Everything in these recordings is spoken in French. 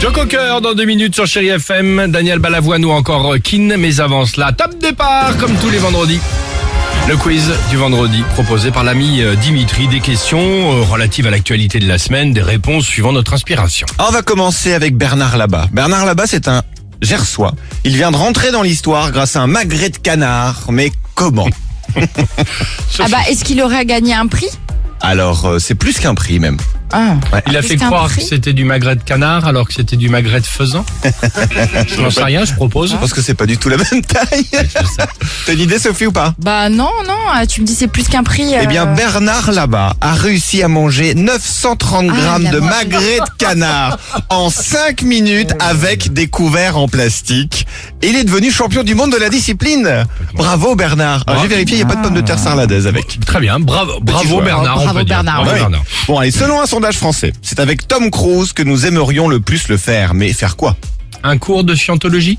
Joe Cocker dans deux minutes sur Chéri FM. Daniel Balavoine ou encore Kin. Mais avant cela, top départ comme tous les vendredis. Le quiz du vendredi proposé par l'ami euh, Dimitri. Des questions euh, relatives à l'actualité de la semaine, des réponses suivant notre inspiration. On va commencer avec Bernard Labat. Bernard Labat, c'est un Gersois. Il vient de rentrer dans l'histoire grâce à un magret de canard. Mais comment? Ah bah, est-ce qu'il aurait gagné un prix? Alors, euh, c'est plus qu'un prix même. Ah. Il a fait croire que c'était du magret de canard alors que c'était du magret de faisan. je n'en sais rien, je propose. Je pense que c'est pas du tout la même taille. T'as une idée, Sophie, ou pas? Bah non, non, ah, tu me dis c'est plus qu'un prix. Eh bien, euh, Bernard Labat a réussi à manger 930 Ah, grammes de magret de canard en 5 minutes avec des couverts en plastique. Et il est devenu champion du monde de la discipline. Bravo Bernard. J'ai vérifié, il n'y a pas de pommes de terre sarladaise avec. Très bien, bravo, bravo. Bernard. on Bravo dire. Bernard, Bravo ouais. Bernard. Bon, allez, selon un sondage français, c'est avec Tom Cruise que nous aimerions le plus le faire. Mais faire quoi? Un cours de scientologie?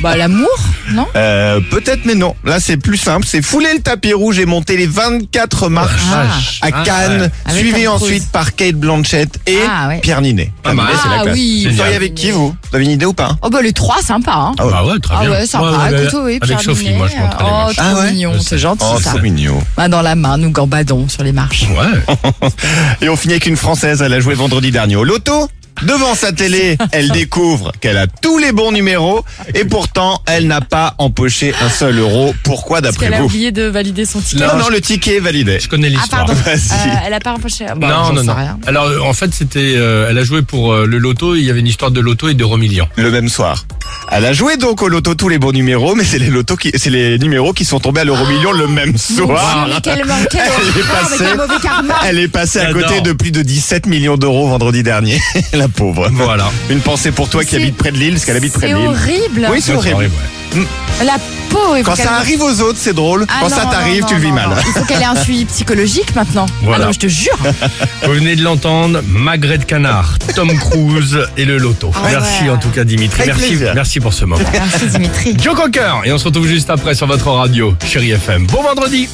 Bah l'amour, non euh, Peut-être, mais non. Là, c'est plus simple. C'est fouler le tapis rouge et monter les 24 marches Ah. Vache. à Ah, Cannes, ouais. Avec suivi ensuite par Kate Blanchett et Ah, ouais. Pierre Ninet. Ninet, c'est la Ah classe. oui. Vous seriez avec qui, vous Vous avez une idée ou pas Oh bah les trois, sympa. Hein. Ah ouais. Bah ouais, très Ah bien. ouais, sympa. Ouais, Écoute, oui, avec Pierre Sophie, Ninet, moi je monterai les Oh, marches. trop Ah ouais mignon, c'est gentil Oh, ça. trop mignon. Main dans la main, nous gambadons sur les marches. Ouais. Et on finit avec une Française, elle a joué vendredi dernier au loto. Devant sa télé, elle découvre qu'elle a tous les bons numéros et pourtant, elle n'a pas empoché un seul euro. Pourquoi d'après qu'elle a vous oublié de valider son ticket. Non, Non, le ticket est validé. Je connais Ah l'histoire. Euh, elle a pas empoché. Bah, non, non, sais non. rien. Alors, euh, en fait, c'était, euh, elle a joué pour euh, le loto. Il y avait une histoire de loto et d'euro million. Le même soir. Elle a joué donc au loto tous les bons numéros, mais c'est les lotos qui, c'est les numéros qui sont tombés à l'euro million le même soir. Quel, quel Elle est passée. Elle est à côté de plus de 17 millions d'euros vendredi dernier. La pauvre. Voilà. Une pensée pour toi qui C'est- habite près de Lille, parce qu'elle habite près C'est de Lille. horrible. Oui, c'est horrible. ouais. La peau. il faut Quand qu'elle- ça arrive aux autres, c'est drôle. Ah Quand non, ça non, t'arrive, non, tu le vis non, mal. non. Il faut qu'elle ait un suivi psychologique maintenant. Voilà. Ah non, je te jure. Vous venez de l'entendre, Magret de Canard, Tom Cruise et le loto. Ah ouais. merci en tout cas Dimitri. Avec Merci, plaisir. merci pour ce moment. Merci Dimitri. Joe Cocker et on se retrouve juste après sur votre radio, Chéri FM. Bon vendredi